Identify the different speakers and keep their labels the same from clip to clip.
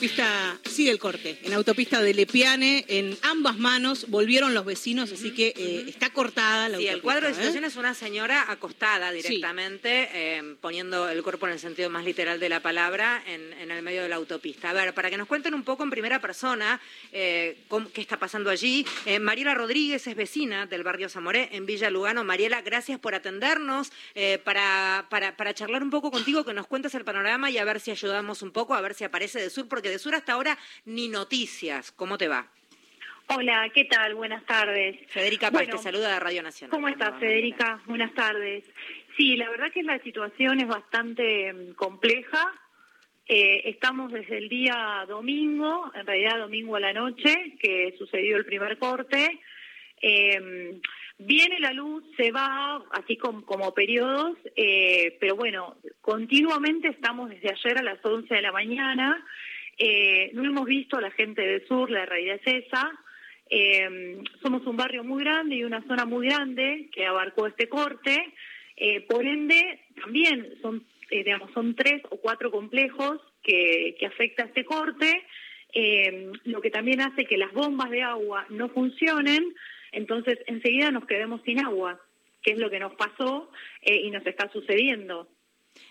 Speaker 1: autopista, sigue el corte, en la autopista de Lepiane, en ambas manos volvieron los vecinos, así que eh, está cortada la
Speaker 2: Sí,
Speaker 1: autopista.
Speaker 2: el cuadro de
Speaker 1: ¿eh?
Speaker 2: situación es una señora acostada directamente, eh, poniendo el cuerpo en el sentido más literal de la palabra, en, en el medio de la autopista. A ver, para que nos cuenten un poco en primera persona eh, cómo- qué está pasando allí, Mariela Rodríguez es vecina del barrio Zamoré, en Villa Lugano. Mariela, gracias por atendernos, para, para, para charlar un poco contigo, que nos cuentes el panorama y a ver si ayudamos un poco, a ver si aparece de sur, porque de sur hasta ahora ni noticias. ¿Cómo te va?
Speaker 3: Hola, ¿qué tal? Buenas tardes.
Speaker 2: Federica Paz
Speaker 3: Bueno,
Speaker 2: te saluda de Radio Nacional.
Speaker 3: ¿Cómo estás, Federica? Buenas tardes. Sí, la verdad que la situación es bastante mm, compleja. Eh, estamos desde el día domingo, en realidad domingo a la noche, que sucedió el primer corte. Eh, viene la luz, se va, así como, como periodos, eh, pero bueno, continuamente estamos desde ayer a las 11 de la mañana. Eh, no hemos visto a la gente del sur, la realidad es esa. Eh, somos un barrio muy grande y una zona muy grande que abarcó este corte. Eh, por ende, también son, eh, digamos, son tres o cuatro complejos que, que afecta este corte, lo que también hace que las bombas de agua no funcionen, entonces enseguida nos quedemos sin agua, que es lo que nos pasó y nos está sucediendo.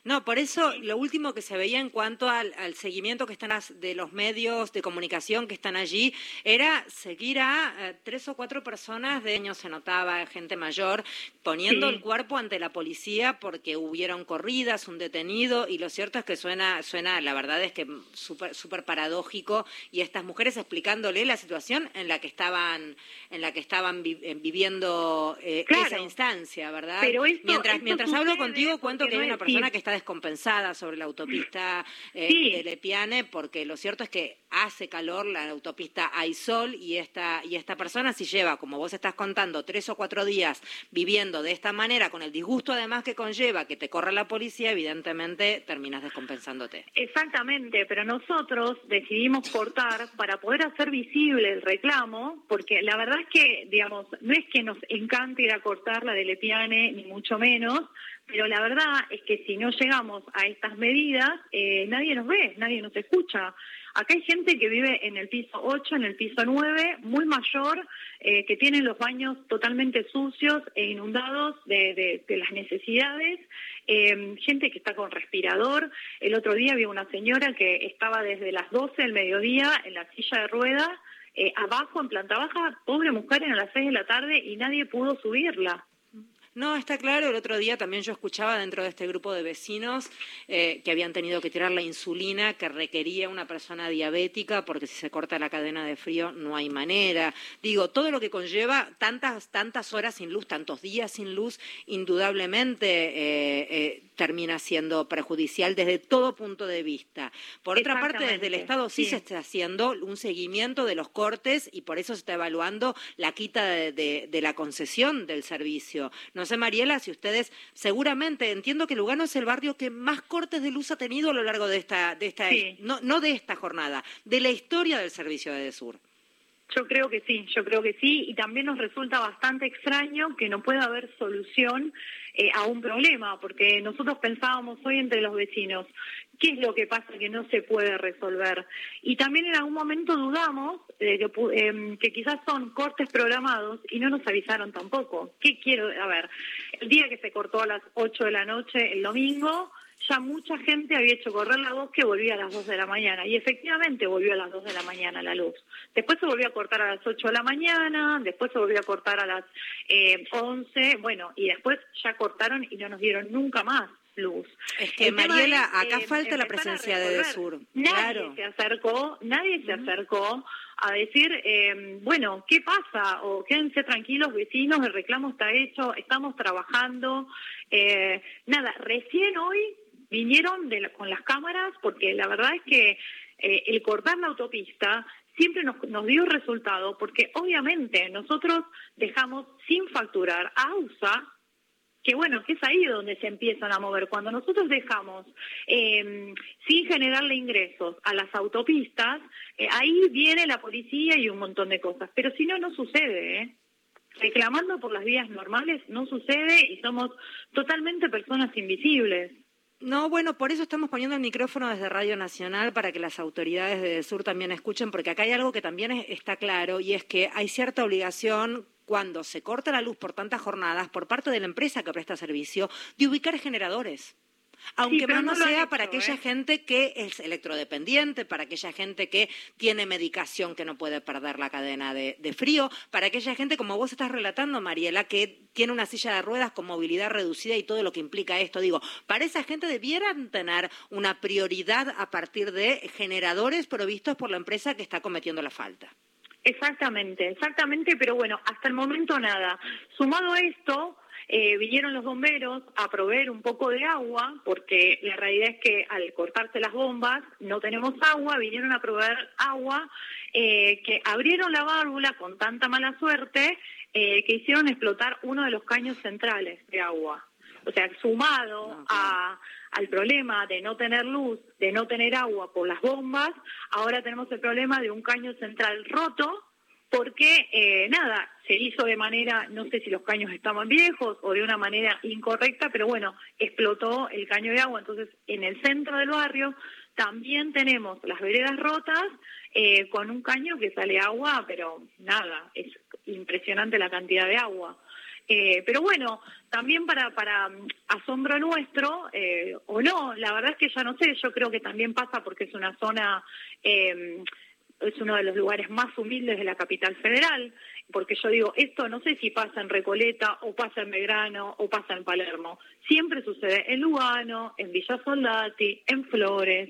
Speaker 2: No, por eso lo último que se veía en cuanto al, al seguimiento que están de los medios de comunicación que están allí era seguir a eh, tres o cuatro personas de años, se notaba, gente mayor, poniendo
Speaker 3: Sí.
Speaker 2: el cuerpo ante la policía porque hubieron corridas, un detenido, y lo cierto es que suena, suena la verdad es que súper súper paradójico, y estas mujeres explicándole la situación en la que estaban, en la que estaban vi- eh, viviendo eh,
Speaker 3: Claro.
Speaker 2: esa instancia, ¿verdad?
Speaker 3: Pero esto-
Speaker 2: mientras
Speaker 3: esto
Speaker 2: mientras hablo contigo, cuento que hay una persona
Speaker 3: sí.
Speaker 2: Que está descompensada sobre la autopista eh,
Speaker 3: Sí.
Speaker 2: de Lepiane, porque lo cierto es que hace calor, la autopista hay sol, y esta, y esta persona si lleva, como vos estás contando, tres o cuatro días viviendo de esta manera, con el disgusto además que conlleva que te corra la policía, evidentemente terminas descompensándote.
Speaker 3: Exactamente, pero nosotros decidimos cortar para poder hacer visible el reclamo, porque la verdad es que, digamos, no es que nos encante ir a cortar la de Lepiane, ni mucho menos, pero la verdad es que si no llegamos a estas medidas, eh, nadie nos ve, nadie nos escucha. Acá hay gente que vive en el piso 8, en el piso 9, muy mayor, eh, que tienen los baños totalmente sucios e inundados de, las necesidades, eh, gente que está con respirador. El otro día había una señora que estaba desde las 12 del mediodía en la silla de ruedas, eh, abajo en planta baja, pobre mujer, en las 6 de la tarde y nadie pudo subirla.
Speaker 2: No, está claro. El otro día también yo escuchaba dentro de este grupo de vecinos eh, que habían tenido que tirar la insulina que requería una persona diabética porque si se corta la cadena de frío no hay manera. Digo, todo lo que conlleva tantas, tantas horas sin luz, tantos días sin luz, indudablemente eh, eh, termina siendo perjudicial desde todo punto de vista. Por otra parte, desde el Estado sí,
Speaker 3: sí.
Speaker 2: se está haciendo un seguimiento de los cortes y por eso se está evaluando la quita de, de- de la concesión del servicio. No sé, Mariela, si ustedes seguramente entiendo que Lugano es el barrio que más cortes de luz ha tenido a lo largo de esta, de esta
Speaker 3: Sí.
Speaker 2: no, no de esta jornada, de la historia del servicio de Desur.
Speaker 3: Yo creo que sí, yo creo que sí, y también nos resulta bastante extraño que no pueda haber solución eh, a un problema, porque nosotros pensábamos hoy entre los vecinos, ¿qué es lo que pasa que no se puede resolver? Y también en algún momento dudamos de que, em, que quizás son cortes programados y no nos avisaron tampoco. ¿Qué quiero? A ver, el día que se cortó a las 8 de la noche, el domingo, ya mucha gente había hecho correr la voz que volvía a las 2 de la mañana y efectivamente volvió a las 2 de la mañana la luz. Después se volvió a cortar a las 8 de la mañana, después se volvió a cortar a las eh, 11, bueno, y después ya cortaron y no nos dieron nunca más luz.
Speaker 2: Es que, Mariela,
Speaker 3: es,
Speaker 2: acá
Speaker 3: eh,
Speaker 2: falta la presencia de. Desur.
Speaker 3: Nadie
Speaker 2: Claro.
Speaker 3: se acercó, nadie se acercó a decir, eh, bueno, ¿qué pasa? O quédense tranquilos, vecinos, el reclamo está hecho, estamos trabajando. Eh, nada, recién hoy vinieron de la- con las cámaras porque la verdad es que eh, el cortar la autopista siempre nos, nos dio resultado porque obviamente nosotros dejamos sin facturar a AUSA que bueno, que es ahí donde se empiezan a mover. Cuando nosotros dejamos eh, sin generarle ingresos a las autopistas, eh, ahí viene la policía y un montón de cosas. Pero si no, no sucede. ¿eh? Reclamando por las vías normales no sucede y somos totalmente personas invisibles.
Speaker 2: No, bueno, por eso estamos poniendo el micrófono desde Radio Nacional para que las autoridades de Sur también escuchen, porque acá hay algo que también está claro y es que hay cierta obligación cuando se corta la luz por tantas jornadas por parte de la empresa que presta servicio de ubicar generadores. Aunque más no, sea para aquella ¿eh? gente que es electrodependiente, para aquella gente que tiene medicación que no puede perder la cadena de, frío, para aquella gente, como vos estás relatando, Mariela, que tiene una silla de ruedas con movilidad reducida y todo lo que implica esto. Digo, para esa gente debieran tener una prioridad a partir de generadores provistos por la empresa que está cometiendo la falta.
Speaker 3: Exactamente, exactamente, pero bueno, hasta el momento nada. Sumado a esto, eh, vinieron los bomberos a proveer un poco de agua, porque la realidad es que al cortarse las bombas no tenemos agua, vinieron a proveer agua, eh, que abrieron la válvula con tanta mala suerte eh, que hicieron explotar uno de los caños centrales de agua. O sea, sumado a, al problema de no tener luz, de no tener agua por las bombas, ahora tenemos el problema de un caño central roto porque eh, nada, se hizo de manera, no sé si los caños estaban viejos o de una manera incorrecta, pero bueno, explotó el caño de agua. Entonces, en el centro del barrio también tenemos las veredas rotas eh, con un caño que sale agua, pero nada, es impresionante la cantidad de agua. Eh, pero bueno, también para, para mm, asombro nuestro, eh, o no, la verdad es que ya no sé, yo creo que también pasa porque es una zona es uno de los lugares más humildes de la capital federal, porque yo digo, esto no sé si pasa en Recoleta o pasa en Belgrano o pasa en Palermo, siempre sucede en Lugano, en Villa Soldati, en Flores,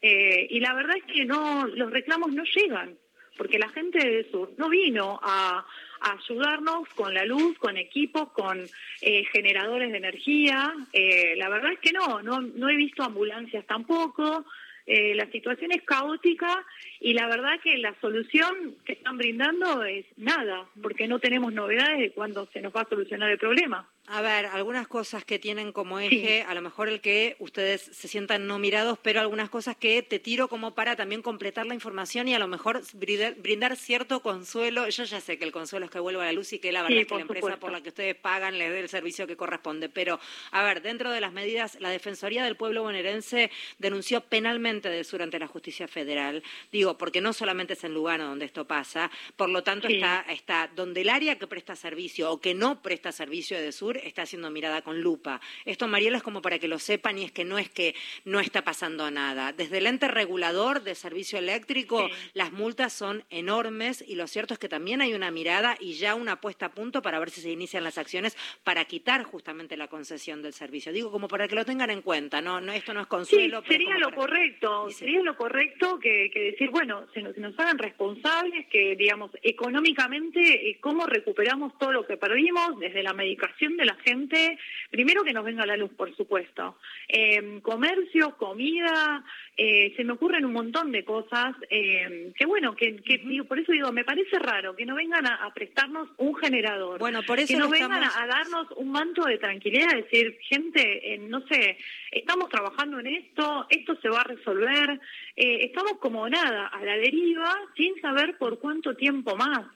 Speaker 3: eh, y la verdad es que no, los reclamos no llegan, porque la gente del sur no vino a, ayudarnos con la luz, con equipos, con eh, generadores de energía, eh, la verdad es que no, no, no he visto ambulancias tampoco, eh, la situación es caótica y la verdad que la solución que están brindando es nada, porque no tenemos novedades de cuándo se nos va a solucionar el problema.
Speaker 2: A ver, algunas cosas que tienen como eje, a lo mejor el que ustedes se sientan no mirados, pero algunas cosas que te tiro como para también completar la información y a lo mejor brindar, cierto consuelo. Yo ya sé que el consuelo es que vuelva a la luz y que la verdad es que la empresa por la que ustedes pagan les dé el servicio que corresponde. Pero, a ver, dentro de las medidas, la Defensoría del Pueblo bonaerense denunció penalmente de Sur ante la Justicia Federal. Digo, porque no solamente es en Lugano donde esto pasa, por lo tanto está, está donde el área que presta servicio o que no presta servicio de Sur está siendo mirada con lupa. Esto, Mariela, es como para que lo sepan y es que no es que no está pasando nada. Desde el ente regulador de servicio eléctrico, las multas son enormes y lo cierto es que también hay una mirada y ya una puesta a punto para ver si se inician las acciones para quitar justamente la concesión del servicio. Digo, como para que lo tengan en cuenta, no, no esto no es consuelo.
Speaker 3: Sí, sería lo correcto, sería lo correcto que, decir, bueno, se nos, se nos hagan responsables, que digamos, económicamente, eh, cómo recuperamos todo lo que perdimos desde la medicación de la gente, primero que nos venga la luz, por supuesto. Eh, comercio, comida, eh, se me ocurren un montón de cosas eh, que bueno, que, digo, por eso digo, me parece raro que no vengan a, prestarnos un generador,
Speaker 2: bueno, por eso
Speaker 3: que no vengan a, darnos un manto de tranquilidad, decir, gente, no sé, estamos trabajando en esto, esto se va a resolver, eh, estamos como nada, a la deriva, sin saber por cuánto tiempo más.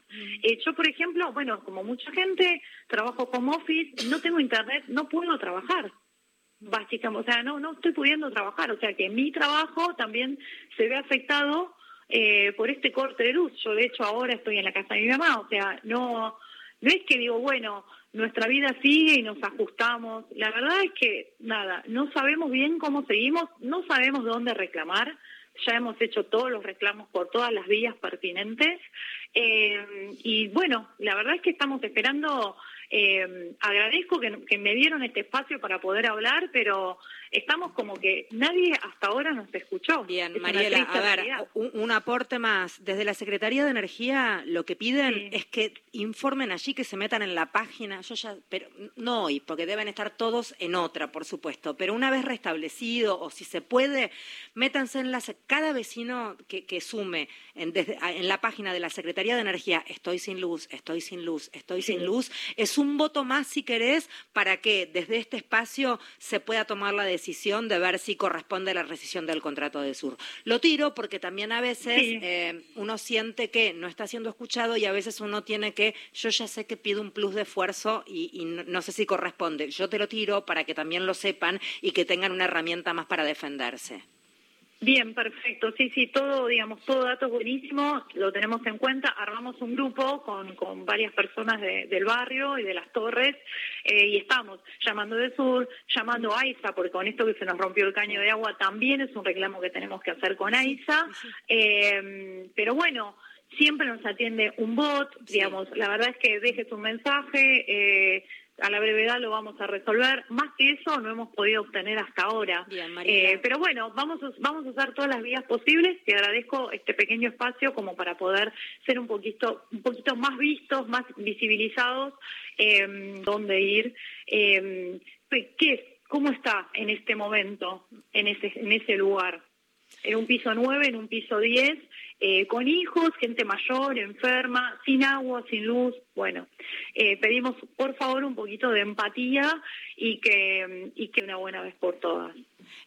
Speaker 3: yo, por ejemplo, bueno, como mucha gente, trabajo como office, no tengo internet, no puedo trabajar básicamente, o sea, no, no estoy pudiendo trabajar, o sea que mi trabajo también se ve afectado eh, por este corte de luz. Yo de hecho ahora estoy en la casa de mi mamá, o sea, no, no es que digo, bueno, nuestra vida sigue y nos ajustamos. La verdad es que nada, no sabemos bien cómo seguimos, no sabemos dónde reclamar. Ya hemos hecho todos los reclamos por todas las vías pertinentes. Eh, y bueno, la verdad es que estamos esperando eh, agradezco que, me dieron este espacio para poder hablar, pero estamos como que nadie hasta ahora nos escuchó.
Speaker 2: Bien, Mariela, a ver, un, aporte más. Desde la Secretaría de Energía lo que piden es que informen allí, que se metan en la página. Yo ya, pero no hoy, porque deben estar todos en otra, por supuesto. Pero una vez restablecido, o si se puede, métanse en la. Cada vecino que, sume en, la página de la Secretaría de Energía, estoy sin luz, estoy sin luz, estoy sin luz, es un voto más, si querés, para que desde este espacio se pueda tomar la decisión de ver si corresponde la rescisión del contrato de Sur. Lo tiro porque también a veces eh, uno siente que no está siendo escuchado y a veces uno tiene que, yo ya sé que pido un plus de esfuerzo y, no, sé si corresponde. Yo te lo tiro para que también lo sepan y que tengan una herramienta más para defenderse.
Speaker 3: Bien, perfecto. Sí, sí, todo, digamos, todo dato buenísimo, lo tenemos en cuenta. Armamos un grupo con, con varias personas del barrio y de las torres eh, y estamos llamando de sur, llamando a AISA, porque con esto que se nos rompió el caño de agua también es un reclamo que tenemos que hacer con AISA. Eh, pero bueno, siempre nos atiende un bot, digamos, la verdad es que dejes un mensaje, eh, a la brevedad lo vamos a resolver. Más que eso no hemos podido obtener hasta ahora. Eh, pero bueno, vamos a, vamos a usar todas las vías posibles. Te agradezco este pequeño espacio como para poder ser un poquito, un poquito más vistos, más visibilizados, eh, dónde ir. Eh, ¿qué, ¿Cómo está en este momento, en ese, en ese lugar? En un piso 9, en un piso 10, eh, con hijos, gente mayor, enferma, sin agua, sin luz. Bueno, eh, pedimos por favor un poquito de empatía y que, y que una buena vez por todas.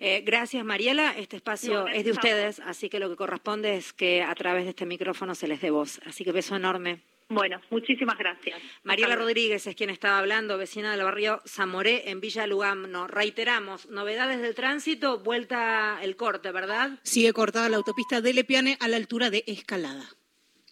Speaker 2: Eh, gracias, Mariela. Este espacio es de ustedes, así que lo que corresponde es que a través de este micrófono se les dé voz. Así que beso enorme.
Speaker 3: Bueno, muchísimas gracias.
Speaker 2: Mariela Rodríguez es quien estaba hablando, vecina del barrio Zamoré en Villa Lugamno. Reiteramos, novedades del tránsito, vuelta el corte, ¿verdad?
Speaker 1: Sigue cortada la autopista de Lepiane a la altura de Escalada.